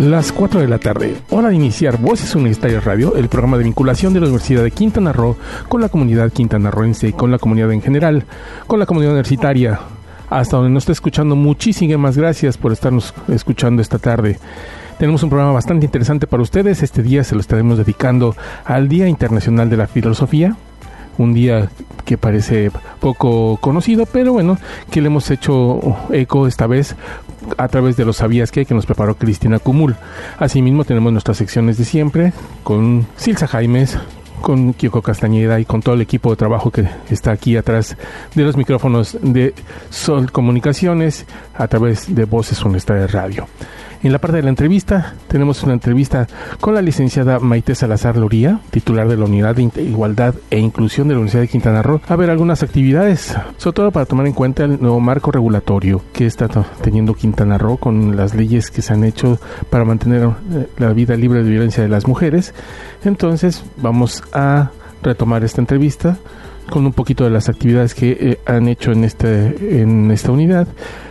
Las 4 de la tarde, hora de iniciar Voces Universitarias Radio, el programa de vinculación de la Universidad de Quintana Roo con la comunidad quintanarroense y con la comunidad en general, con la comunidad universitaria. Hasta donde nos está escuchando, muchísimas gracias por estarnos escuchando esta tarde. Tenemos un programa bastante interesante para ustedes. Este día se lo estaremos dedicando al Día Internacional de la Filosofía, un día que parece poco conocido, pero bueno, que le hemos hecho eco esta vez a través de los sabías que que nos preparó Cristina Cumul. Asimismo tenemos nuestras secciones de siempre con Silsa Jaimes, con Kiko Castañeda y con todo el equipo de trabajo que está aquí atrás de los micrófonos de Sol Comunicaciones a través de Voces de Radio. En la parte de la entrevista tenemos una entrevista con la licenciada Maite Salazar Loría, titular de la Unidad de Igualdad e Inclusión de la Universidad de Quintana Roo, a ver algunas actividades, sobre todo para tomar en cuenta el nuevo marco regulatorio que está teniendo Quintana Roo con las leyes que se han hecho para mantener eh, la vida libre de violencia de las mujeres. Entonces vamos a retomar esta entrevista con un poquito de las actividades que eh, han hecho en este en esta unidad,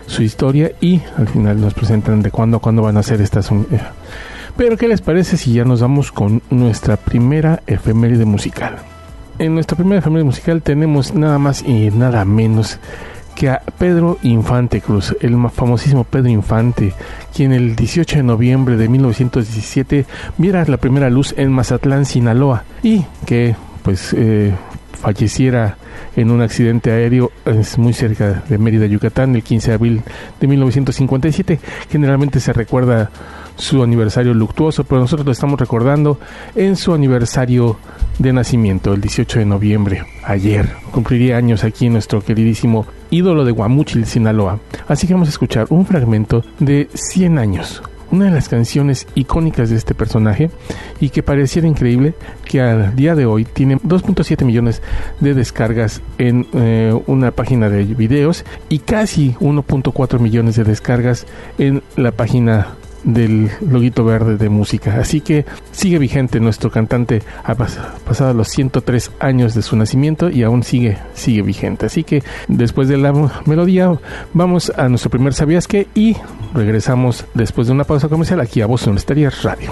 su historia y al final nos presentan de cuándo a cuándo van a hacer estas unidades. Eh, pero ¿qué les parece si ya nos vamos con nuestra primera efeméride musical? En nuestra primera efeméride musical tenemos nada más y nada menos que a Pedro Infante Cruz, el famosísimo Pedro Infante, quien el 18 de noviembre de 1917 viera la primera luz en Mazatlán, Sinaloa, y que pues eh, falleciera en un accidente aéreo es muy cerca de Mérida, Yucatán, el 15 de abril de 1957. Generalmente se recuerda su aniversario luctuoso, pero nosotros lo estamos recordando en su aniversario de nacimiento, el 18 de noviembre, ayer. Cumpliría años aquí nuestro queridísimo ídolo de Guamuchil, Sinaloa. Así que vamos a escuchar un fragmento de 100 años, una de las canciones icónicas de este personaje y que pareciera increíble que al día de hoy tiene 2.7 millones de descargas en eh, una página de videos y casi 1.4 millones de descargas en la página del loguito verde de música. Así que sigue vigente nuestro cantante ha pasado los 103 años de su nacimiento y aún sigue sigue vigente. Así que después de la melodía vamos a nuestro primer sabías que y regresamos después de una pausa comercial aquí a Voz Universitaria Radio.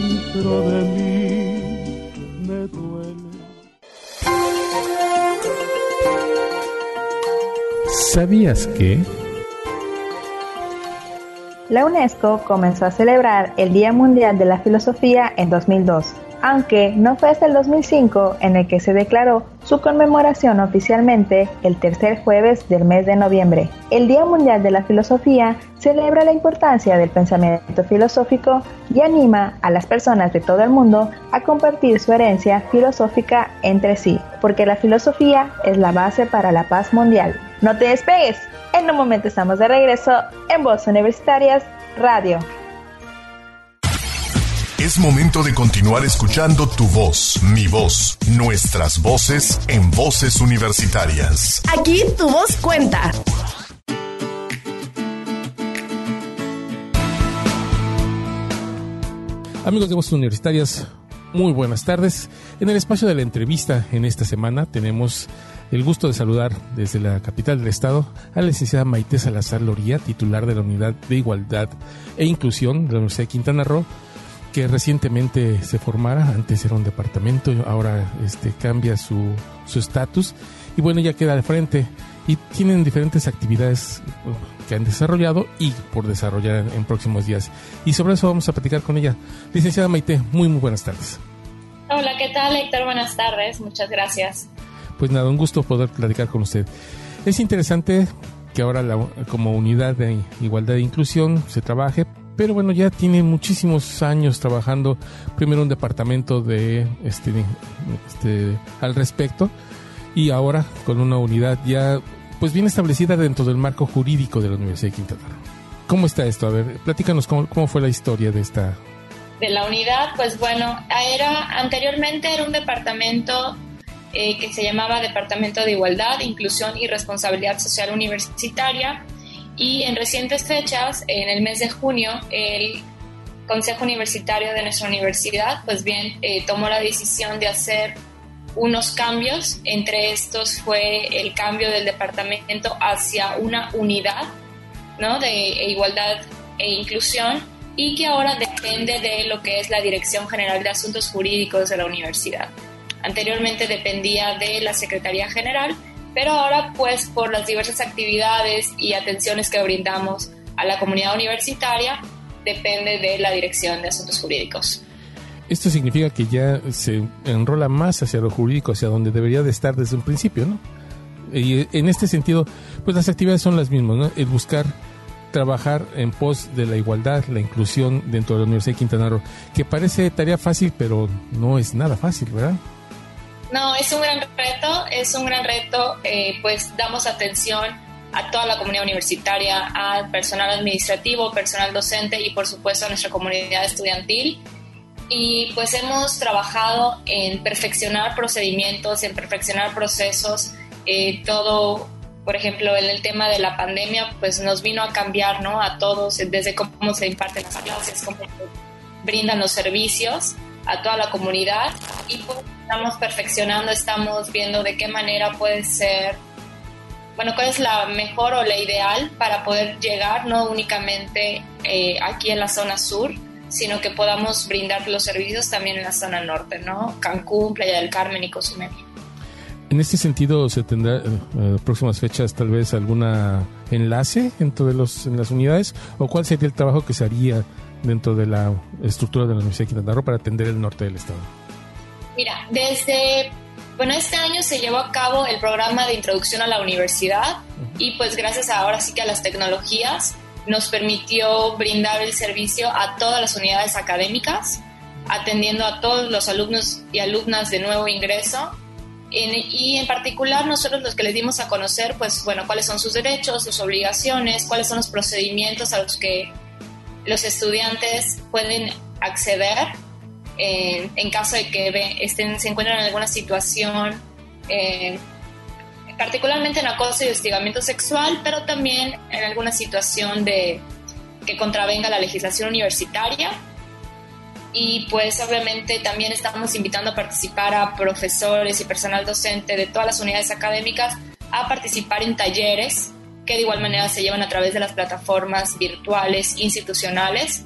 dentro de mí. Me duele. ¿Sabías que? La UNESCO comenzó a celebrar el Día Mundial de la Filosofía en 2002 aunque no fue hasta el 2005 en el que se declaró su conmemoración oficialmente el tercer jueves del mes de noviembre. El Día Mundial de la Filosofía celebra la importancia del pensamiento filosófico y anima a las personas de todo el mundo a compartir su herencia filosófica entre sí, porque la filosofía es la base para la paz mundial. No te despegues, en un momento estamos de regreso en Voz Universitarias Radio. Es momento de continuar escuchando tu voz, mi voz, nuestras voces en voces universitarias. Aquí tu voz cuenta. Amigos de Voces Universitarias, muy buenas tardes. En el espacio de la entrevista en esta semana tenemos el gusto de saludar desde la capital del estado a la licenciada Maite Salazar Loría, titular de la Unidad de Igualdad e Inclusión de la Universidad de Quintana Roo, que recientemente se formara, antes era un departamento, ahora este, cambia su estatus y bueno, ya queda de frente y tienen diferentes actividades uh, que han desarrollado y por desarrollar en, próximos días. Y sobre eso vamos a platicar con ella. Licenciada Maite, muy, muy buenas tardes. Hola, ¿qué tal, Héctor? Buenas tardes, muchas gracias. Pues nada, un gusto poder platicar con usted. Es interesante que ahora como unidad de igualdad e inclusión se trabaje, pero bueno, ya tiene muchísimos años trabajando primero un departamento de este, este al respecto y ahora con una unidad ya pues bien establecida dentro del marco jurídico de la Universidad de Quintana Roo. ¿Cómo está esto? A ver, platícanos cómo, cómo fue la historia de esta... De la unidad, pues bueno, era anteriormente era un departamento eh, que se llamaba Departamento de Igualdad, Inclusión y Responsabilidad Social Universitaria y en recientes fechas, en el mes de junio, el Consejo Universitario de nuestra universidad, pues bien, eh, tomó la decisión de hacer unos cambios. Entre estos fue el cambio del departamento hacia una unidad ¿no? de igualdad e inclusión y que ahora depende de lo que es la Dirección General de Asuntos Jurídicos de la universidad. Anteriormente dependía de la Secretaría General, pero ahora pues por las diversas actividades y atenciones que brindamos a la comunidad universitaria, depende de la Dirección de Asuntos Jurídicos. Esto significa que ya se enrola más hacia lo jurídico, hacia donde debería de estar desde un principio, ¿no? Y en este sentido, pues las actividades son las mismas, ¿no? El buscar trabajar en pos de la igualdad, la inclusión dentro de la Universidad de Quintana Roo, que parece tarea fácil, pero no es nada fácil, ¿verdad? No, es un gran reto, es un gran reto, eh, pues damos atención a toda la comunidad universitaria, al personal administrativo, personal docente y por supuesto a nuestra comunidad estudiantil. Y pues hemos trabajado en perfeccionar procedimientos, en perfeccionar procesos, eh, todo, por ejemplo, en el tema de la pandemia, pues nos vino a cambiar, ¿no? A todos, desde cómo se imparten las clases, cómo brindan los servicios a toda la comunidad y pues estamos perfeccionando, estamos viendo de qué manera puede ser, bueno, cuál es la mejor o la ideal para poder llegar no únicamente eh, aquí en la zona sur, sino que podamos brindar los servicios también en la zona norte, ¿no? Cancún, Playa del Carmen y Cozumel. En este sentido, ¿se tendrá en eh, próximas fechas tal vez alguna enlace dentro de los, en las unidades? ¿O cuál sería el trabajo que se haría dentro de la estructura de la Universidad de Quintana Roo para atender el norte del estado? Mira, desde, bueno, este año se llevó a cabo el programa de introducción a la universidad y pues gracias ahora sí que a las tecnologías nos permitió brindar el servicio a todas las unidades académicas, atendiendo a todos los alumnos y alumnas de nuevo ingreso. y en particular nosotros los que les dimos a conocer, pues bueno, cuáles son sus derechos, sus obligaciones, cuáles son los procedimientos a los que los estudiantes pueden acceder en, caso de que estén, se encuentren en alguna situación eh, particularmente en acoso y hostigamiento sexual, pero también en alguna situación de que contravenga la legislación universitaria. Y pues obviamente también estamos invitando a participar a profesores y personal docente de todas las unidades académicas a participar en talleres que de igual manera se llevan a través de las plataformas virtuales institucionales.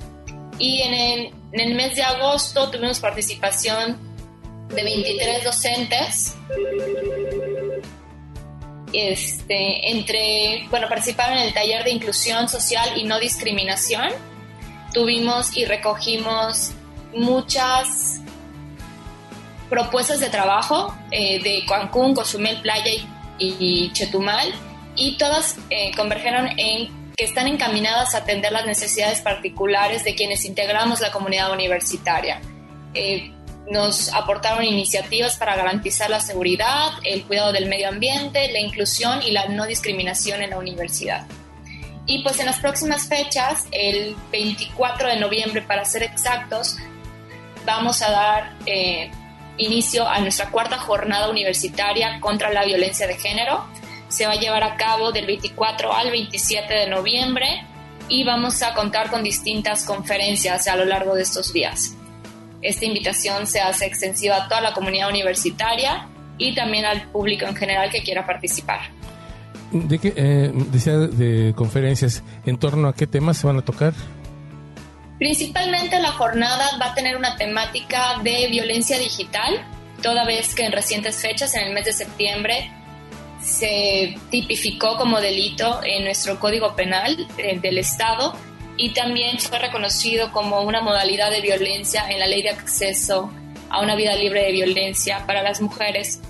Y en el, mes de agosto tuvimos participación de 23 docentes este, entre, bueno, participaron en el taller de inclusión social y no discriminación. Tuvimos y recogimos muchas propuestas de trabajo eh, de Cancún, Cozumel, Playa y, Chetumal y todas eh, convergieron en que están encaminadas a atender las necesidades particulares de quienes integramos la comunidad universitaria. Eh, nos aportaron iniciativas para garantizar la seguridad, el cuidado del medio ambiente, la inclusión y la no discriminación en la universidad. Y pues en las próximas fechas, el 24 de noviembre para ser exactos, vamos a dar eh, inicio a nuestra cuarta jornada universitaria contra la violencia de género. Se va a llevar a cabo del 24 al 27 de noviembre y vamos a contar con distintas conferencias a lo largo de estos días. esta invitación se hace extensiva a toda la comunidad universitaria y también al público en general que quiera participar. ¿De qué eh, decía de conferencias? ¿En torno a qué temas se van a tocar? Principalmente la jornada va a tener una temática de violencia digital, toda vez que en recientes fechas, en el mes de septiembre, se tipificó como delito en nuestro Código Penal eh, del Estado y también fue reconocido como una modalidad de violencia en la ley de acceso a una vida libre de violencia para las mujeres.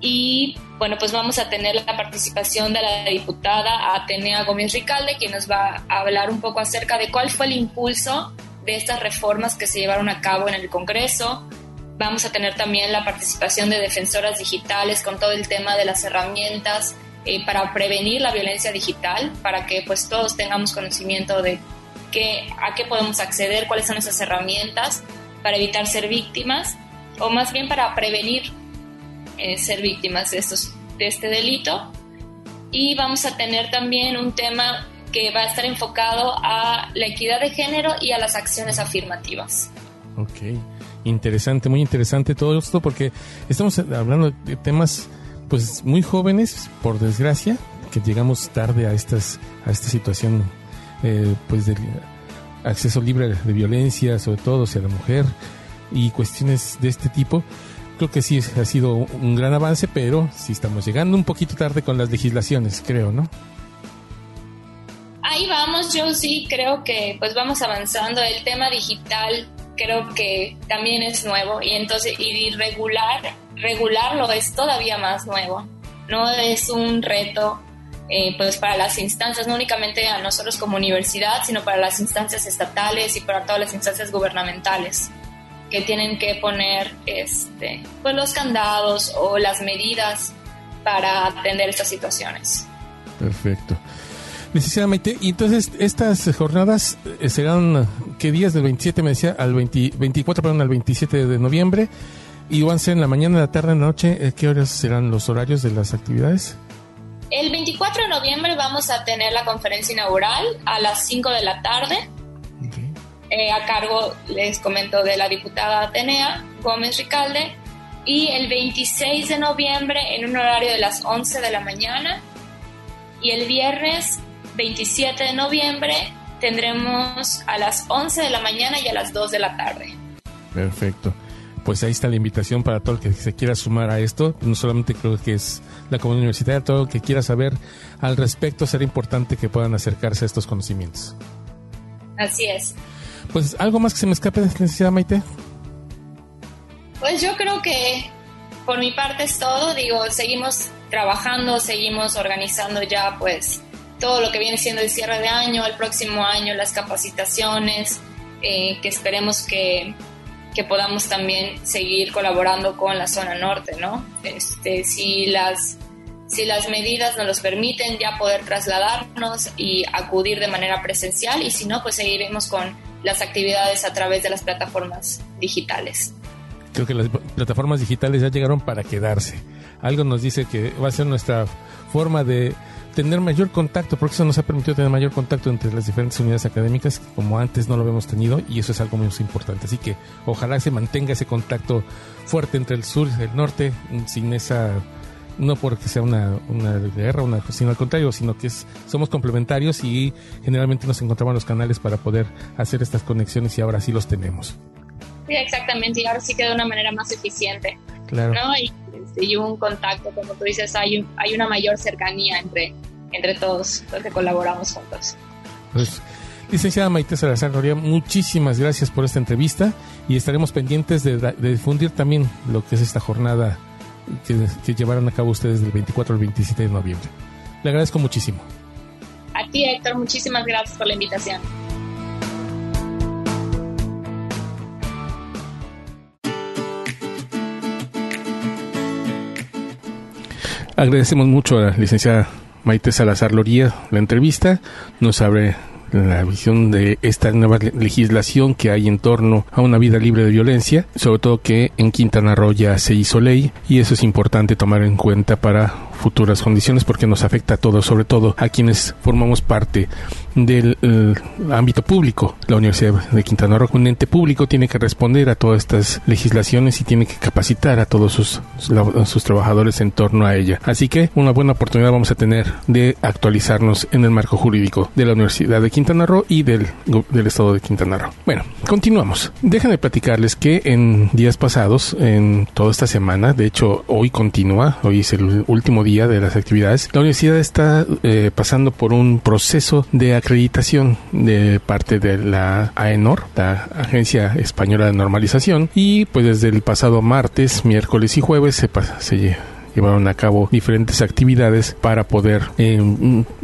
Y bueno, pues vamos a tener la participación de la diputada Atenea Gómez Ricalde, quien nos va a hablar un poco acerca de cuál fue el impulso de estas reformas que se llevaron a cabo en el Congreso. Vamos a tener también la participación de defensoras digitales con todo el tema de las herramientas eh, para prevenir la violencia digital, para que pues todos tengamos conocimiento de qué, a qué podemos acceder, cuáles son esas herramientas para evitar ser víctimas o más bien para prevenir eh, ser víctimas de, estos, de este delito. Y vamos a tener también un tema que va a estar enfocado a la equidad de género y a las acciones afirmativas. Ok, interesante, muy interesante todo esto porque estamos hablando de temas pues muy jóvenes, por desgracia, que llegamos tarde a estas a esta situación eh, pues de acceso libre de violencia, sobre todo hacia la mujer y cuestiones de este tipo. Creo que sí ha sido un gran avance, pero sí estamos llegando un poquito tarde con las legislaciones, creo, ¿no? Ahí vamos, yo sí creo que pues vamos avanzando. El tema digital creo que también es nuevo y entonces y regular regularlo es todavía más nuevo. No es un reto eh, pues para las instancias, no únicamente a nosotros como universidad, sino para las instancias estatales y para todas las instancias gubernamentales que tienen que poner este, pues los candados o las medidas para atender estas situaciones. Perfecto. Maite, y entonces estas jornadas eh, serán, ¿qué días? Del 27, me decía, al 24, perdón, al 27 de noviembre. ¿Y van a ser en la mañana, en la tarde, en la noche? Eh, ¿Qué horas serán los horarios de las actividades? El 24 de noviembre vamos a tener la conferencia inaugural a las 5 de la tarde. Eh, a cargo, les comento, de la diputada Atenea Gómez Ricalde. Y el 26 de noviembre en un horario de las 11 de la mañana. Y el viernes 27 de noviembre tendremos a las 11 de la mañana y a las 2 de la tarde. Perfecto pues ahí está la invitación para todo el que se quiera sumar a esto. No solamente creo que es la comunidad universitaria, todo el que quiera saber al respecto, será importante que puedan acercarse a estos conocimientos. Así es. Pues algo más que se me escape, licenciada Maite. Pues yo creo que por mi parte es todo. Digo, seguimos trabajando, seguimos organizando ya pues todo lo que viene siendo el cierre de año, el próximo año, las capacitaciones, eh, que esperemos que que podamos también seguir colaborando con la zona norte, ¿no? Este, si las si las medidas nos los permiten ya poder trasladarnos y acudir de manera presencial y si no, pues seguiremos con las actividades a través de las plataformas digitales. Creo que las plataformas digitales ya llegaron para quedarse. Algo nos dice que va a ser nuestra forma de tener mayor contacto, porque eso nos ha permitido tener mayor contacto entre las diferentes unidades académicas, como antes no lo habíamos tenido, y eso es algo muy importante. Así que ojalá se mantenga ese contacto fuerte entre el sur y el norte, sin esa, no porque sea una, una guerra, una, sino al contrario, sino que es, somos complementarios y generalmente nos encontramos los canales para poder hacer estas conexiones y ahora sí los tenemos. Sí, exactamente, y ahora sí que de una manera más eficiente. Claro. ¿no? Y, y un contacto, como tú dices, hay, hay una mayor cercanía entre, entre todos los que colaboramos juntos. Pues, licenciada Maite Salazar Noria, muchísimas gracias por esta entrevista y estaremos pendientes de, difundir también lo que es esta jornada que, que llevaron a cabo ustedes del 24 al 27 de noviembre. Le agradezco muchísimo. A ti, Héctor, muchísimas gracias por la invitación. Agradecemos mucho a la licenciada Maite Salazar Loría la entrevista. Nos abre la visión de esta nueva legislación que hay en torno a una vida libre de violencia, sobre todo que en Quintana Roo ya se hizo ley y eso es importante tomar en cuenta para futuras condiciones porque nos afecta a todos, sobre todo a quienes formamos parte del ámbito público. La Universidad de Quintana Roo, un ente público, tiene que responder a todas estas legislaciones y tiene que capacitar a todos sus, sus trabajadores en torno a ella. Así que una buena oportunidad vamos a tener de actualizarnos en el marco jurídico de la Universidad de Quintana Roo y del, del Estado de Quintana Roo. Bueno, continuamos. Déjenme platicarles que en días pasados, en toda esta semana, de hecho hoy continúa, hoy es el último día de las actividades, la universidad está eh, pasando por un proceso de acreditación de parte de la AENOR, la Agencia Española de Normalización, y pues desde el pasado martes, miércoles y jueves se, llevaron a cabo diferentes actividades para poder eh,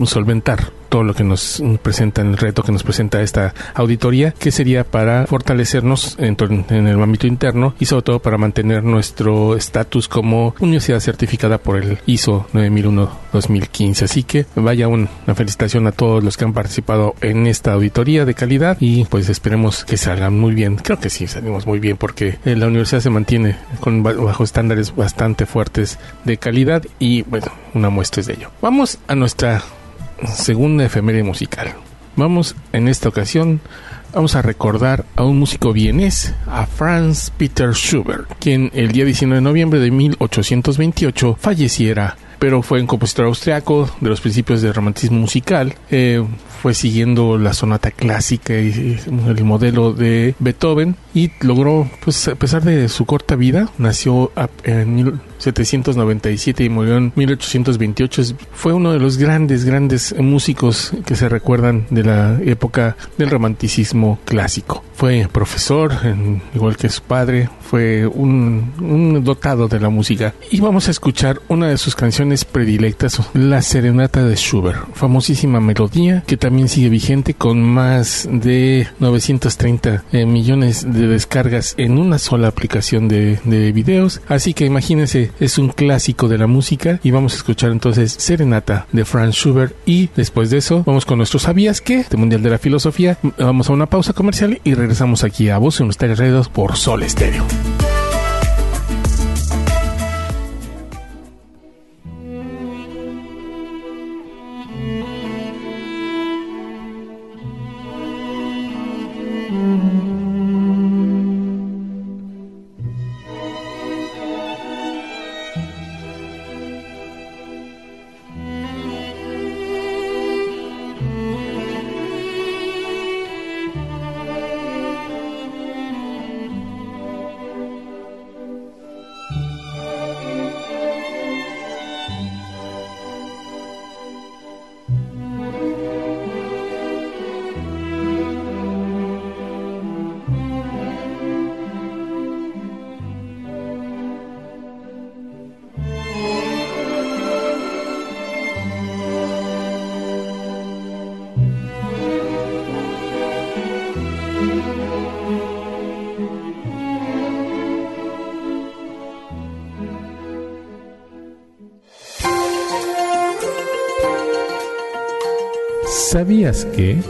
solventar todo lo que nos presenta, el reto que nos presenta esta auditoría, que sería para fortalecernos en, en el ámbito interno y sobre todo para mantener nuestro estatus como universidad certificada por el ISO 9001-2015. Así que vaya una felicitación a todos los que han participado en esta auditoría de calidad y pues esperemos que salgan muy bien. Creo que sí, salimos muy bien porque eh, la universidad se mantiene con bajo estándares bastante fuertes de calidad y bueno, una muestra es de ello. Vamos a nuestra segunda efeméride musical. Vamos en esta ocasión vamos a recordar a un músico vienés, a Franz Peter Schubert, quien el día 19 de noviembre de 1828 falleciera pero fue un compositor austriaco de los principios del romantismo musical. Eh, fue siguiendo la sonata clásica y el modelo de Beethoven y logró, pues a pesar de su corta vida, nació en 1797 y murió en 1828. Fue uno de los grandes, grandes músicos que se recuerdan de la época del romanticismo clásico. Fue profesor, igual que su padre, fue un, dotado de la música. Y vamos a escuchar una de sus canciones predilectas, La Serenata de Schubert, famosísima melodía que también sigue vigente con más de 930 eh, millones de descargas en una sola aplicación de, de videos. Así que imagínense es un clásico de la música y vamos a escuchar entonces Serenata de Franz Schubert y después de eso vamos con nuestro ¿Sabías qué? de Mundial de la Filosofía. Vamos a una pausa comercial y regresamos aquí a Voz Universitaria Radio por Sol Estéreo. ¿Sabías que?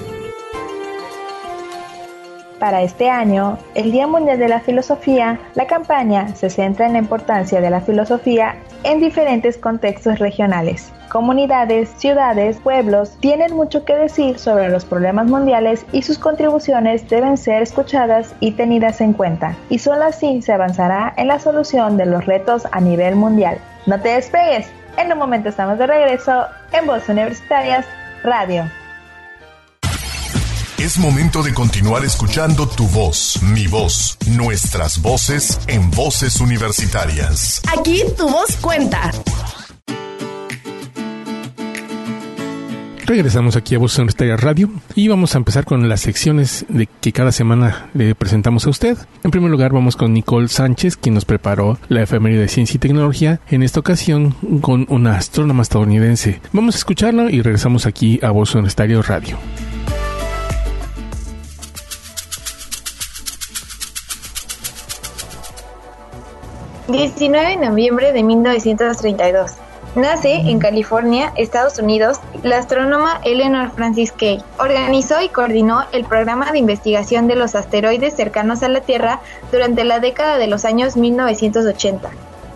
Para este año, el Día Mundial de la Filosofía, la campaña se centra en la importancia de la filosofía en diferentes contextos regionales. Comunidades, ciudades, pueblos tienen mucho que decir sobre los problemas mundiales y sus contribuciones deben ser escuchadas y tenidas en cuenta. Y solo así se avanzará en la solución de los retos a nivel mundial. No te despegues, en un momento estamos de regreso en Voz Universitarias Radio. Es momento de continuar escuchando tu voz, mi voz, nuestras voces en voces universitarias. Aquí tu voz cuenta. Regresamos aquí a Voz Universitaria Radio y vamos a empezar con las secciones de que cada semana le presentamos a usted. En primer lugar vamos con Nicole Sánchez, quien nos preparó la efeméride de ciencia y tecnología, en esta ocasión con una astrónoma estadounidense. Vamos a escucharlo y regresamos aquí a Voz Universitaria Radio. 19 de noviembre de 1932. Nace en California, Estados Unidos, la astrónoma Eleanor Francis Kay. Organizó y coordinó el programa de investigación de los asteroides cercanos a la Tierra durante la década de los años 1980.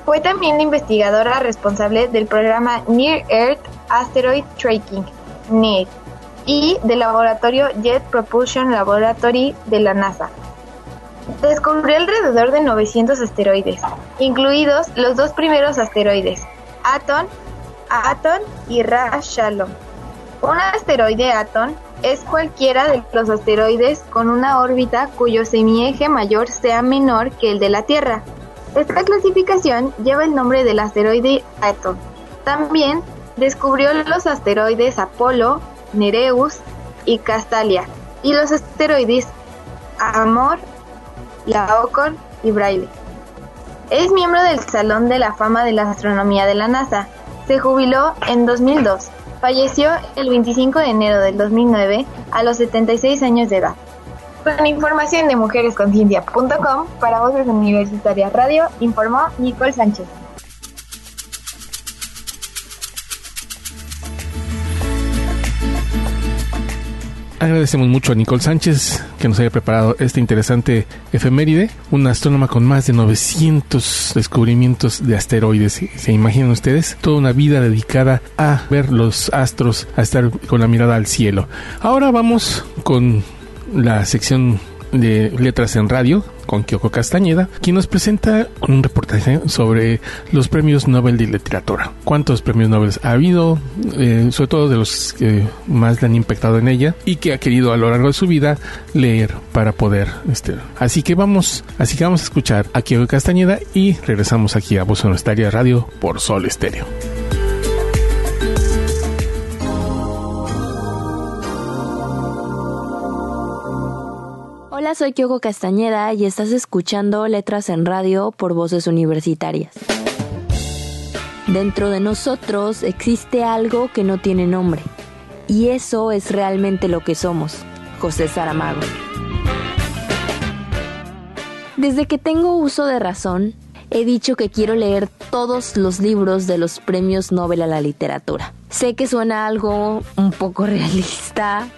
Fue también la investigadora responsable del programa Near Earth Asteroid Tracking, NEAR, y del laboratorio Jet Propulsion Laboratory de la NASA. Descubrió alrededor de 900 asteroides, incluidos los dos primeros asteroides, Aton, Aton y Ra Shalom. Un asteroide Aton es cualquiera de los asteroides con una órbita cuyo semieje mayor sea menor que el de la Tierra. Esta clasificación lleva el nombre del asteroide Aton. También descubrió los asteroides Apolo, Nereus y Castalia, y los asteroides Amor, Laocoon y Braille. Es miembro del Salón de la Fama de la Astronomía de la NASA. Se jubiló en 2002. Falleció el 25 de enero del 2009 a los 76 años de edad. Con información de mujeresconciencia.com para Voces Universitarias Radio, informó Nicole Sánchez. Agradecemos mucho a Nicole Sánchez que nos haya preparado este interesante efeméride, una astrónoma con más de 900 descubrimientos de asteroides. ¿Se imaginan ustedes? Toda una vida dedicada a ver los astros, a estar con la mirada al cielo. Ahora vamos con la sección de Letras en Radio con Kyoko Castañeda, quien nos presenta un reportaje sobre los premios Nobel de Literatura. ¿Cuántos premios Nobel ha habido? Eh, sobre todo de los que más le han impactado en ella y que ha querido a lo largo de su vida leer para poder. Este, así que vamos, así que vamos a escuchar a Kyoko Castañeda y regresamos aquí a Voz Universitaria Radio por Sol Estéreo. Soy Kyoko Castañeda y estás escuchando Letras en Radio por Voces Universitarias. Dentro de nosotros existe algo que no tiene nombre, y eso es realmente lo que somos, José Saramago. Desde que tengo uso de razón, he dicho que quiero leer todos los libros de los premios Nobel a la literatura. Sé que suena algo un poco realista,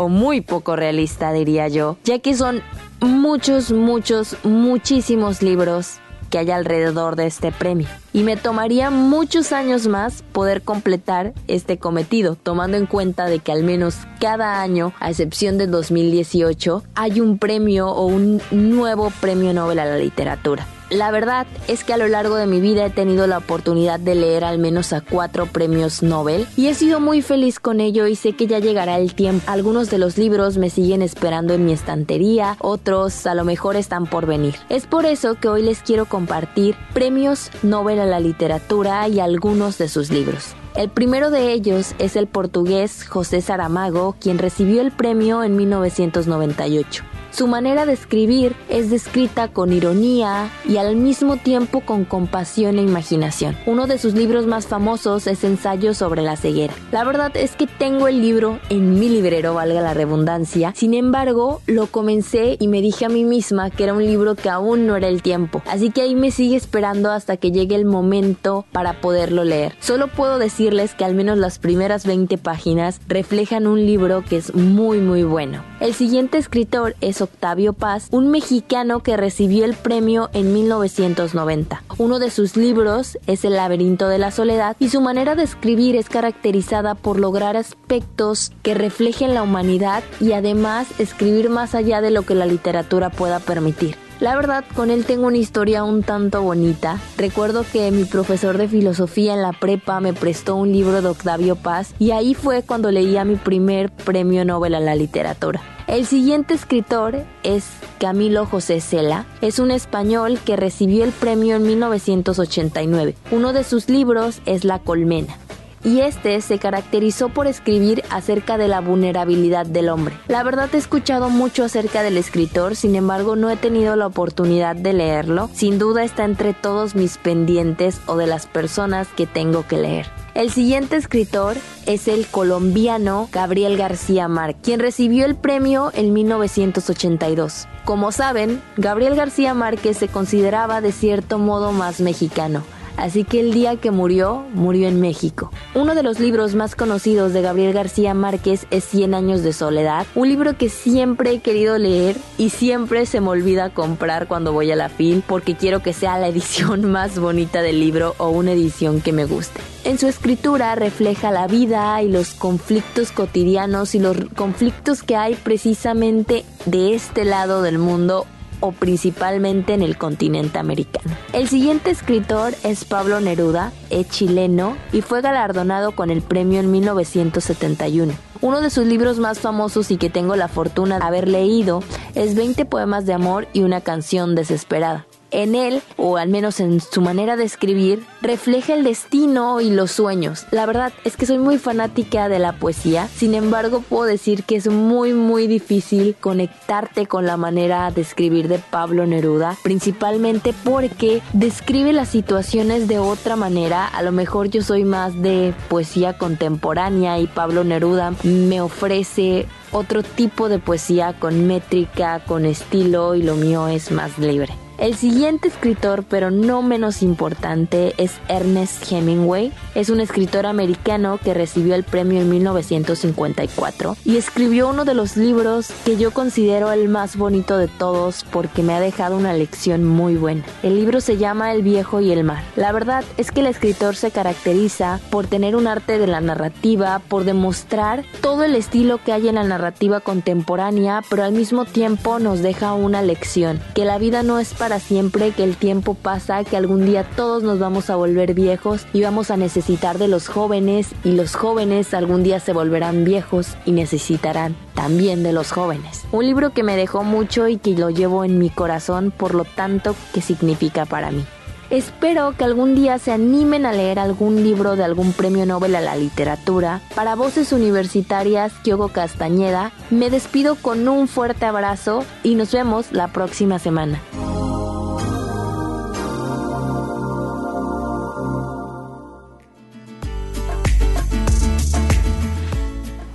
o muy poco realista, diría yo, ya que son muchos, muchos, muchísimos libros que hay alrededor de este premio. Y me tomaría muchos años más poder completar este cometido, tomando en cuenta de que al menos cada año, a excepción de 2018, hay un premio o un nuevo premio Nobel a la literatura. La verdad es que a lo largo de mi vida he tenido la oportunidad de leer al menos a cuatro premios Nobel y he sido muy feliz con ello y sé que ya llegará el tiempo. Algunos de los libros me siguen esperando en mi estantería, otros a lo mejor están por venir. Es por eso que hoy les quiero compartir premios Nobel a la literatura y algunos de sus libros. El primero de ellos es el portugués José Saramago, quien recibió el premio en 1998. Su manera de escribir es descrita con ironía y al mismo tiempo con compasión e imaginación. Uno de sus libros más famosos es Ensayo sobre la ceguera. La verdad es que tengo el libro en mi librero, valga la redundancia. Sin embargo, lo comencé y me dije a mí misma que era un libro que aún no era el tiempo. Así que ahí me sigue esperando hasta que llegue el momento para poderlo leer. Solo puedo decirles que al menos las primeras 20 páginas reflejan un libro que es muy muy bueno. El siguiente escritor es Octavio Paz, un mexicano que recibió el premio en 1990. Uno de sus libros es El laberinto de la soledad y su manera de escribir es caracterizada por lograr aspectos que reflejen la humanidad y además escribir más allá de lo que la literatura pueda permitir. La verdad, con él tengo una historia un tanto bonita. Recuerdo que mi profesor de filosofía en la prepa me prestó un libro de Octavio Paz y ahí fue cuando leía mi primer premio Nobel a la literatura. El siguiente escritor es Camilo José Cela. Es un español que recibió el premio en 1989. Uno de sus libros es La Colmena y este se caracterizó por escribir acerca de la vulnerabilidad del hombre. La verdad he escuchado mucho acerca del escritor, sin embargo no he tenido la oportunidad de leerlo. Sin duda está entre todos mis pendientes o de las personas que tengo que leer. El siguiente escritor es el colombiano Gabriel García Márquez, quien recibió el premio en 1982. Como saben, Gabriel García Márquez se consideraba de cierto modo más mexicano así que el día que murió, murió en México. Uno de los libros más conocidos de Gabriel García Márquez es Cien años de soledad, un libro que siempre he querido leer y siempre se me olvida comprar cuando voy a la fil porque quiero que sea la edición más bonita del libro o una edición que me guste. En su escritura refleja la vida y los conflictos cotidianos y los conflictos que hay precisamente de este lado del mundo o principalmente en el continente americano. El siguiente escritor es Pablo Neruda, es chileno y fue galardonado con el premio en 1971. Uno de sus libros más famosos y que tengo la fortuna de haber leído es 20 poemas de amor y una canción desesperada en él, o al menos en su manera de escribir, refleja el destino y los sueños. La verdad es que soy muy fanática de la poesía, sin embargo puedo decir que es muy muy difícil conectarte con la manera de escribir de Pablo Neruda, principalmente porque describe las situaciones de otra manera. A lo mejor yo soy más de poesía contemporánea y Pablo Neruda me ofrece otro tipo de poesía con métrica, con estilo y lo mío es más libre. El siguiente escritor, pero no menos importante, es Ernest Hemingway. Es un escritor americano que recibió el premio en 1954 y escribió uno de los libros que yo considero el más bonito de todos porque me ha dejado una lección muy buena. El libro se llama El viejo y el mar. La verdad es que el escritor se caracteriza por tener un arte de la narrativa, por demostrar todo el estilo que hay en la narrativa contemporánea, pero al mismo tiempo nos deja una lección, que la vida no es para siempre, que el tiempo pasa, que algún día todos nos vamos a volver viejos y vamos a necesitar de los jóvenes y los jóvenes algún día se volverán viejos y necesitarán también de los jóvenes. Un libro que me dejó mucho y que lo llevo en mi corazón por lo tanto que significa para mí. Espero que algún día se animen a leer algún libro de algún premio Nobel a la literatura. Para Voces Universitarias, Kyogo Castañeda, me despido con un fuerte abrazo y nos vemos la próxima semana.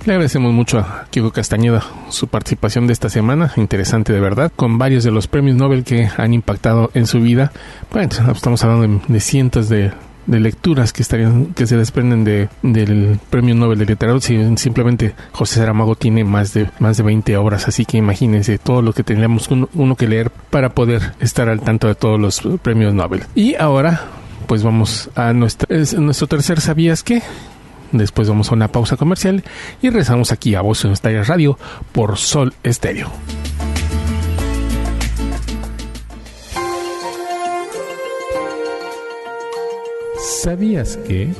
Le agradecemos mucho a Kiko Castañeda su participación de esta semana, interesante de verdad, con varios de los premios Nobel que han impactado en su vida. Bueno, estamos hablando de, cientos de, lecturas que estarían que se desprenden de, del Premio Nobel de Literatura. simplemente José Saramago tiene más de más de 20 obras, así que imagínense todo lo que tendríamos uno, que leer para poder estar al tanto de todos los premios Nobel. Y ahora pues vamos a nuestra, nuestro tercer ¿Sabías qué? Después vamos a una pausa comercial y regresamos aquí a Voz en Estéreo Radio por Sol Estéreo. ¿Sabías que?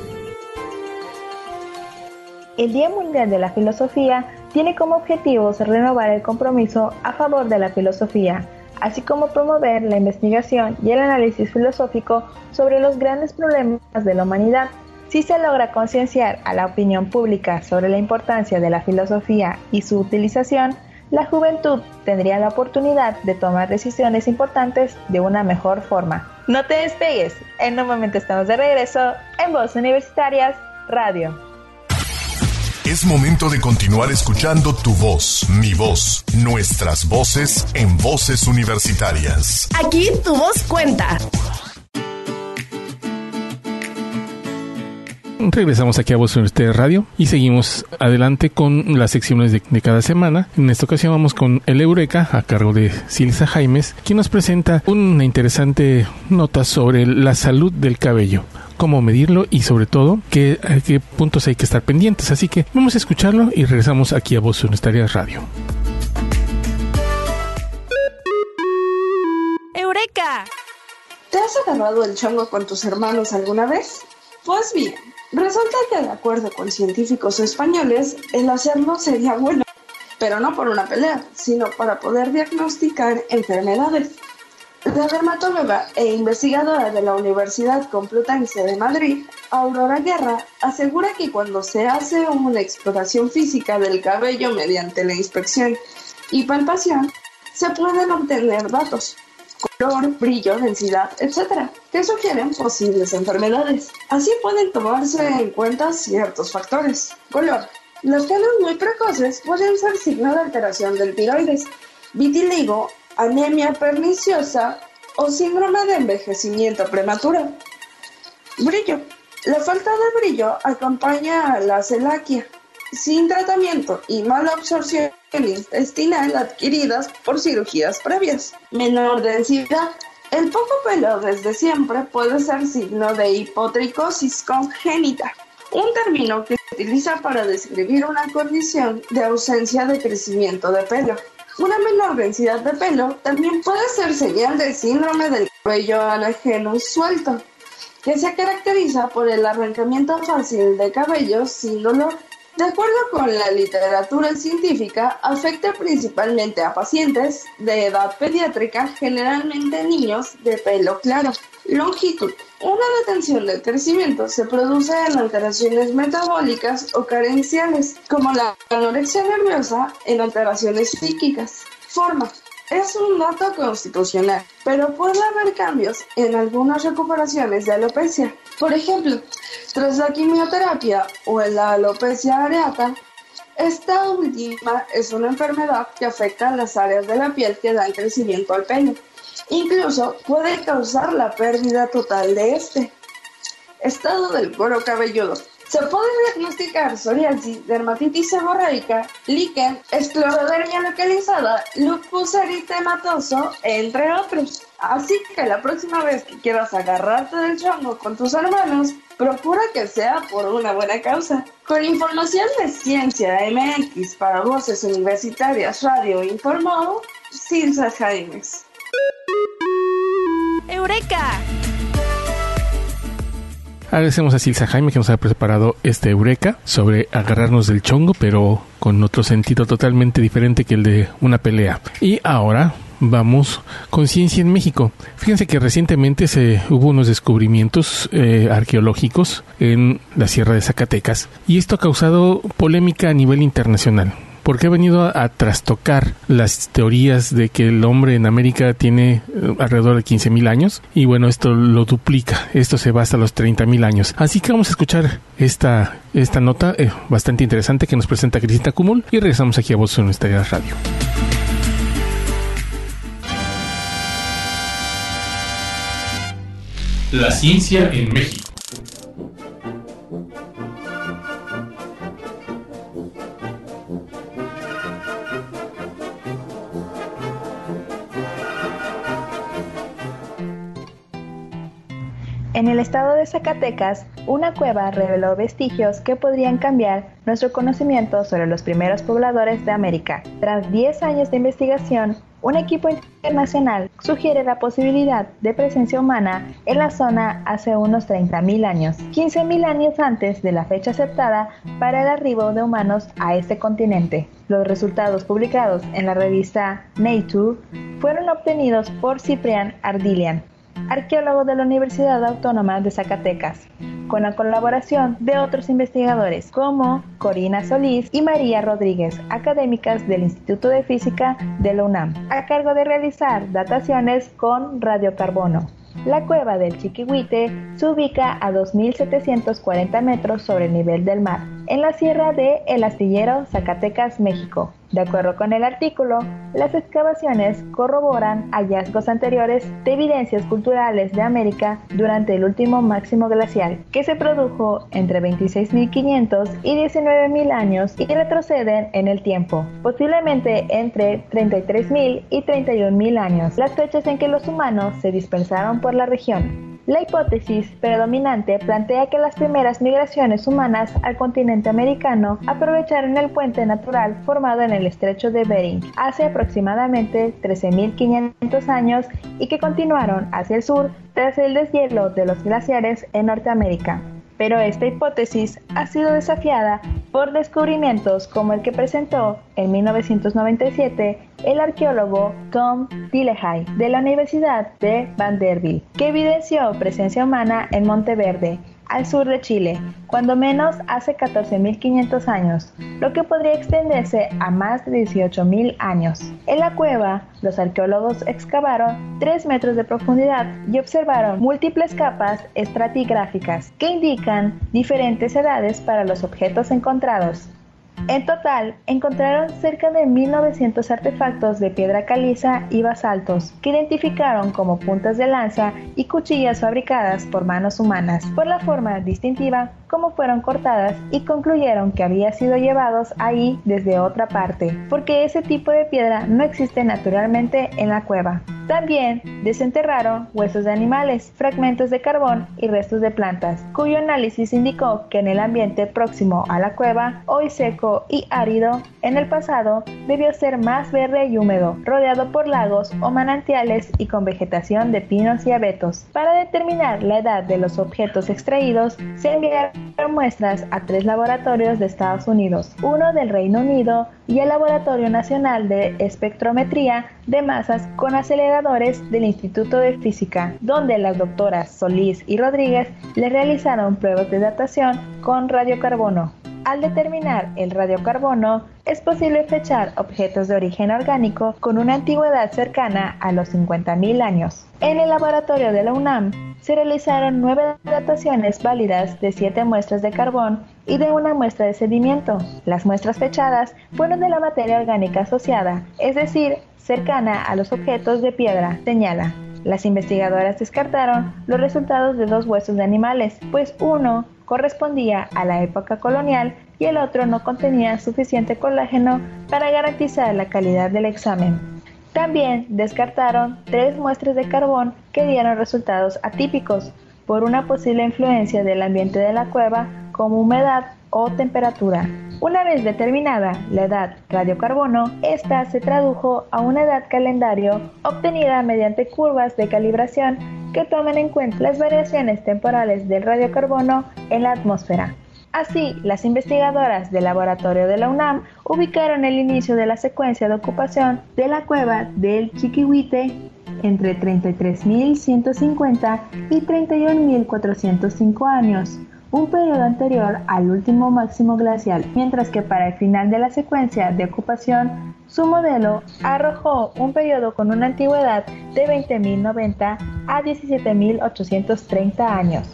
El Día Mundial de la Filosofía tiene como objetivos renovar el compromiso a favor de la filosofía, así como promover la investigación y el análisis filosófico sobre los grandes problemas de la humanidad si se logra concienciar a la opinión pública sobre la importancia de la filosofía y su utilización, la juventud tendría la oportunidad de tomar decisiones importantes de una mejor forma. No te despegues, en un momento estamos de regreso en Voz Universitarias Radio. Es momento de continuar escuchando tu voz, mi voz, nuestras voces en voces universitarias. Aquí tu voz cuenta. Regresamos aquí a Voz Universitaria Radio y seguimos adelante con las secciones de, cada semana. En esta ocasión vamos con el Eureka a cargo de Silsa Jaimes, quien nos presenta una interesante nota sobre la salud del cabello cómo medirlo y sobre todo qué, qué puntos hay que estar pendientes. Así que vamos a escucharlo y regresamos aquí a Voz Universitaria Radio. ¡Eureka! ¿Te has agarrado el chongo con tus hermanos alguna vez? Pues bien, Resulta que de acuerdo con científicos españoles, el hacerlo sería bueno, pero no por una pelea, sino para poder diagnosticar enfermedades. La dermatóloga e investigadora de la Universidad Complutense de Madrid, Aurora Guerra, asegura que cuando se hace una exploración física del cabello mediante la inspección y palpación, se pueden obtener datos color, brillo, densidad, etc., que sugieren posibles enfermedades. Así pueden tomarse en cuenta ciertos factores. Color. Los casos muy precoces pueden ser signo de alteración del tiroides, vitiligo, anemia perniciosa o síndrome de envejecimiento prematuro. Brillo. La falta de brillo acompaña a la celaquia. Sin tratamiento y mala absorción intestinal adquiridas por cirugías previas. Menor densidad. El poco pelo desde siempre puede ser signo de hipotricosis congénita, un término que se utiliza para describir una condición de ausencia de crecimiento de pelo. Una menor densidad de pelo también puede ser señal del síndrome del cabello anajeno suelto, que se caracteriza por el arrancamiento fácil de cabello sin dolor. De acuerdo con la literatura científica, afecta principalmente a pacientes de edad pediátrica, generalmente niños de pelo claro. Longitud. Una detención del crecimiento se produce en alteraciones metabólicas o carenciales, como la anorexia nerviosa en alteraciones psíquicas. Forma. Es un dato constitucional, pero puede haber cambios en algunas recuperaciones de alopecia. Por ejemplo, tras la quimioterapia o en la alopecia areata, esta última es una enfermedad que afecta a las áreas de la piel que dan crecimiento al pelo. Incluso puede causar la pérdida total de este. Estado del cuero cabelludo. Se puede diagnosticar psoriasis, dermatitis seborreica, líquen, esclerodermia localizada, lupus eritematoso, entre otros. Así que la próxima vez que quieras agarrarte del chongo con tus hermanos, procura que sea por una buena causa. Con información de Ciencia MX para Voces Universitarias Radio informó Silsa Jaimes. ¡Eureka! Agradecemos a Silsa Jaime que nos ha preparado este Eureka sobre agarrarnos del chongo, pero con otro sentido totalmente diferente que el de una pelea. Y ahora vamos con Ciencia en México. Fíjense que recientemente se hubo unos descubrimientos eh, arqueológicos en la Sierra de Zacatecas y esto ha causado polémica a nivel internacional porque ha venido a, trastocar las teorías de que el hombre en América tiene eh, alrededor de 15.000 años y bueno, esto lo duplica, esto se va hasta los 30.000 años. Así que vamos a escuchar esta, esta nota eh, bastante interesante que nos presenta Cristina Cumul y regresamos aquí a Voz Universitaria Radio. La ciencia en México. En el estado de Zacatecas, una cueva reveló vestigios que podrían cambiar nuestro conocimiento sobre los primeros pobladores de América. Tras 10 años de investigación, un equipo internacional sugiere la posibilidad de presencia humana en la zona hace unos 30.000 años, 15.000 años antes de la fecha aceptada para el arribo de humanos a este continente. Los resultados publicados en la revista Nature fueron obtenidos por Cyprian Ardilian, arqueólogo de la Universidad Autónoma de Zacatecas, con la colaboración de otros investigadores como Corina Solís y María Rodríguez, académicas del Instituto de Física de la UNAM, a cargo de realizar dataciones con radiocarbono. La cueva del Chiquihuite se ubica a 2.740 metros sobre el nivel del mar, en la sierra de El Astillero, Zacatecas, México. De acuerdo con el artículo, las excavaciones corroboran hallazgos anteriores de evidencias culturales de América durante el último máximo glacial, que se produjo entre 26.500 y 19.000 años y retroceden en el tiempo, posiblemente entre 33.000 y 31.000 años, las fechas en que los humanos se dispersaron por la región. La hipótesis predominante plantea que las primeras migraciones humanas al continente americano aprovecharon el puente natural formado en el estrecho de Bering hace aproximadamente 13.500 años y que continuaron hacia el sur tras el deshielo de los glaciares en Norteamérica. Pero esta hipótesis ha sido desafiada por descubrimientos como el que presentó en 1997 el arqueólogo Tom Dillehay de la Universidad de Vanderbilt, que evidenció presencia humana en Monteverde al sur de Chile, cuando menos hace 14.500 años, lo que podría extenderse a más de 18.000 años. En la cueva, los arqueólogos excavaron 3 metros de profundidad y observaron múltiples capas estratigráficas que indican diferentes edades para los objetos encontrados. En total, encontraron cerca de 1.900 artefactos de piedra caliza y basaltos, que identificaron como puntas de lanza y cuchillas fabricadas por manos humanas, por la forma distintiva como fueron cortadas y concluyeron que había sido llevados ahí desde otra parte, porque ese tipo de piedra no existe naturalmente en la cueva. También desenterraron huesos de animales, fragmentos de carbón y restos de plantas, cuyo análisis indicó que en el ambiente próximo a la cueva, hoy seco y árido, en el pasado debió ser más verde y húmedo, rodeado por lagos o manantiales y con vegetación de pinos y abetos. Para determinar la edad de los objetos extraídos, se enviaron muestras a tres laboratorios de Estados Unidos, uno del Reino Unido y el Laboratorio Nacional de Espectrometría de Masas con aceleradores del Instituto de Física, donde las doctoras Solís y Rodríguez le realizaron pruebas de datación con radiocarbono. Al determinar el radiocarbono, es posible fechar objetos de origen orgánico con una antigüedad cercana a los 50.000 años. En el laboratorio de la UNAM se realizaron nueve dataciones válidas de siete muestras de carbón y de una muestra de sedimento. Las muestras fechadas fueron de la materia orgánica asociada, es decir, cercana a los objetos de piedra, señala. Las investigadoras descartaron los resultados de dos huesos de animales, pues uno correspondía a la época colonial y el otro no contenía suficiente colágeno para garantizar la calidad del examen. También descartaron tres muestras de carbón que dieron resultados atípicos por una posible influencia del ambiente de la cueva como humedad o temperatura. Una vez determinada la edad radiocarbono, esta se tradujo a una edad calendario obtenida mediante curvas de calibración que toman en cuenta las variaciones temporales del radiocarbono en la atmósfera. Así, las investigadoras del laboratorio de la UNAM ubicaron el inicio de la secuencia de ocupación de la cueva del Chiquihuite entre 33.150 y 31.405 años, un periodo anterior al último máximo glacial, mientras que para el final de la secuencia de ocupación, su modelo arrojó un periodo con una antigüedad de 20.090 a 17.830 años.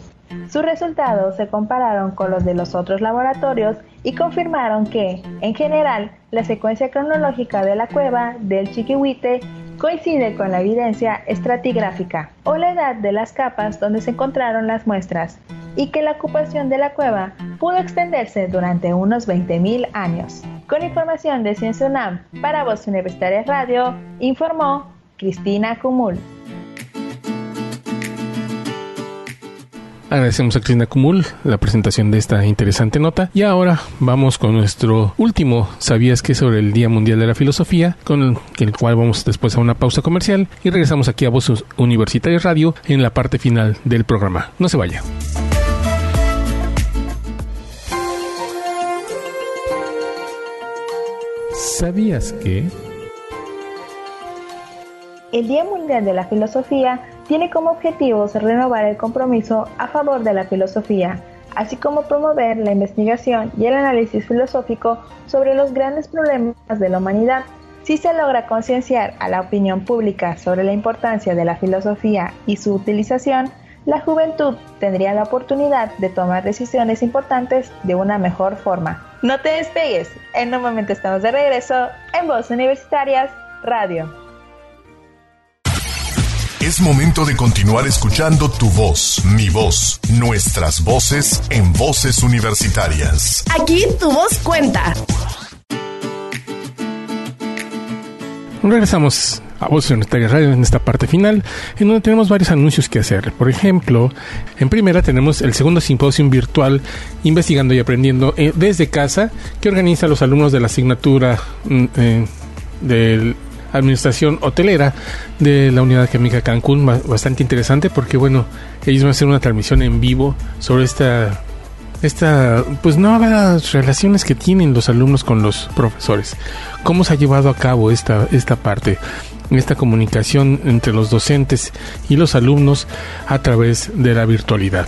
Sus resultados se compararon con los de los otros laboratorios y confirmaron que, en general, la secuencia cronológica de la cueva del Chiquihuite coincide con la evidencia estratigráfica o la edad de las capas donde se encontraron las muestras y que la ocupación de la cueva pudo extenderse durante unos 20.000 años. Con información de Ciencia UNAM para Voz Universitaria Radio, informó Cristina Cumul. Agradecemos a Cristina Cumul la presentación de esta interesante nota. Y ahora vamos con nuestro último ¿Sabías que sobre el Día Mundial de la Filosofía? Con el, cual vamos después a una pausa comercial y regresamos aquí a Voz Universitaria Radio en la parte final del programa. No se vaya. ¿Sabías que? El Día Mundial de la Filosofía tiene como objetivos renovar el compromiso a favor de la filosofía, así como promover la investigación y el análisis filosófico sobre los grandes problemas de la humanidad. Si se logra concienciar a la opinión pública sobre la importancia de la filosofía y su utilización, la juventud tendría la oportunidad de tomar decisiones importantes de una mejor forma. No te despegues, en un momento estamos de regreso en Voz Universitarias Radio. Es momento de continuar escuchando tu voz, mi voz, nuestras voces en voces universitarias. Aquí tu voz cuenta. Regresamos a Voces Universitarias Radio en esta parte final, en donde tenemos varios anuncios que hacer. Por ejemplo, en primera tenemos el segundo simposio virtual Investigando y Aprendiendo eh, desde casa, que organiza los alumnos de la asignatura mm, eh, del administración hotelera de la unidad química Cancún, bastante interesante porque bueno, ellos van a hacer una transmisión en vivo sobre esta esta pues nuevas relaciones que tienen los alumnos con los profesores. Cómo se ha llevado a cabo esta esta parte esta comunicación entre los docentes y los alumnos a través de la virtualidad.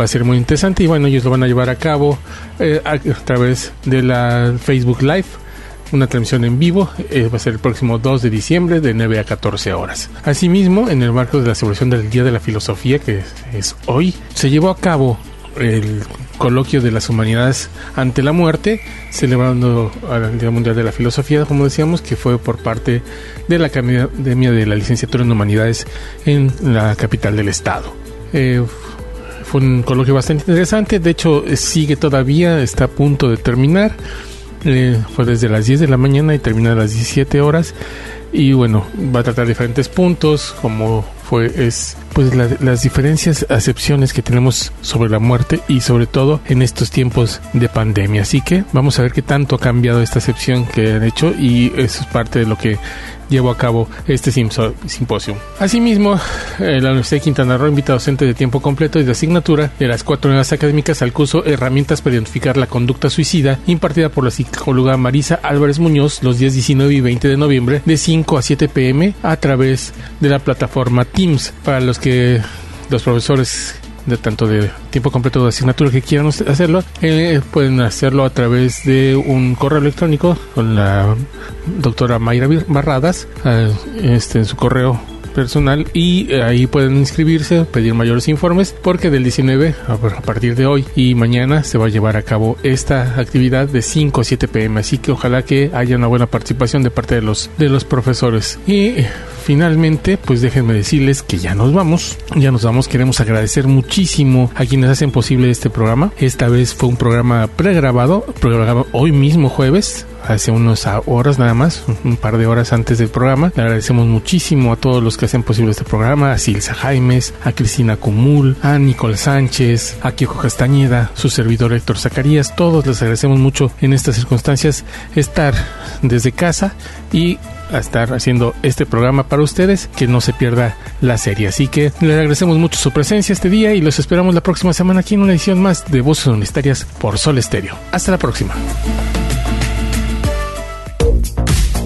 Va a ser muy interesante y bueno, ellos lo van a llevar a cabo eh, a, a, través de la Facebook Live una transmisión en vivo, eh, va a ser el próximo 2 de diciembre de 9 a 14 horas. Asimismo, en el marco de la celebración del Día de la Filosofía, que es hoy, se llevó a cabo el coloquio de las humanidades ante la muerte, celebrando el Día Mundial de la Filosofía, como decíamos, que fue por parte de la Academia de la Licenciatura en Humanidades en la capital del estado. Eh, fue un coloquio bastante interesante, de hecho sigue todavía, está a punto de terminar. Eh, fue desde las 10 de la mañana y termina a las 17 horas. Y bueno, va a tratar diferentes puntos como fue es pues las diferencias, acepciones que tenemos sobre la muerte y sobre todo en estos tiempos de pandemia. Así que vamos a ver qué tanto ha cambiado esta acepción que han hecho y eso es parte de lo que llevó a cabo este simposio. Asimismo, eh, la Universidad de Quintana Roo invita a docentes de tiempo completo y de asignatura de las cuatro unidades académicas al curso Herramientas para identificar la conducta suicida, impartida por la psicóloga Marisa Álvarez Muñoz los días 19 y 20 de noviembre de 5 a 7 pm a través de la plataforma Teams para los que los profesores de tanto de tiempo completo de asignatura que quieran hacerlo, eh, pueden hacerlo a través de un correo electrónico con la doctora Mayra Barradas, eh, este, en su correo personal y eh, ahí pueden inscribirse, pedir mayores informes porque del 19 a partir de hoy y mañana se va a llevar a cabo esta actividad de 5 a 7 pm, así que ojalá que haya una buena participación de parte de los de los profesores y finalmente, pues déjenme decirles que ya nos vamos. Ya nos vamos. Queremos agradecer muchísimo a quienes hacen posible este programa. Esta vez fue un programa pregrabado, pregrabado hoy mismo jueves hace unas horas nada más, un par de horas antes del programa. Le agradecemos muchísimo a todos los que hacen posible este programa, a Silsa Jaimes, a Cristina Cumul, a Nicole Sánchez, a Kiko Castañeda, su servidor Héctor Zacarías. Todos les agradecemos mucho en estas circunstancias estar desde casa y a estar haciendo este programa para ustedes, que no se pierda la serie. Así que les agradecemos mucho su presencia este día y los esperamos la próxima semana aquí en una edición más de Voces Universitarias por Sol Estéreo. Hasta la próxima.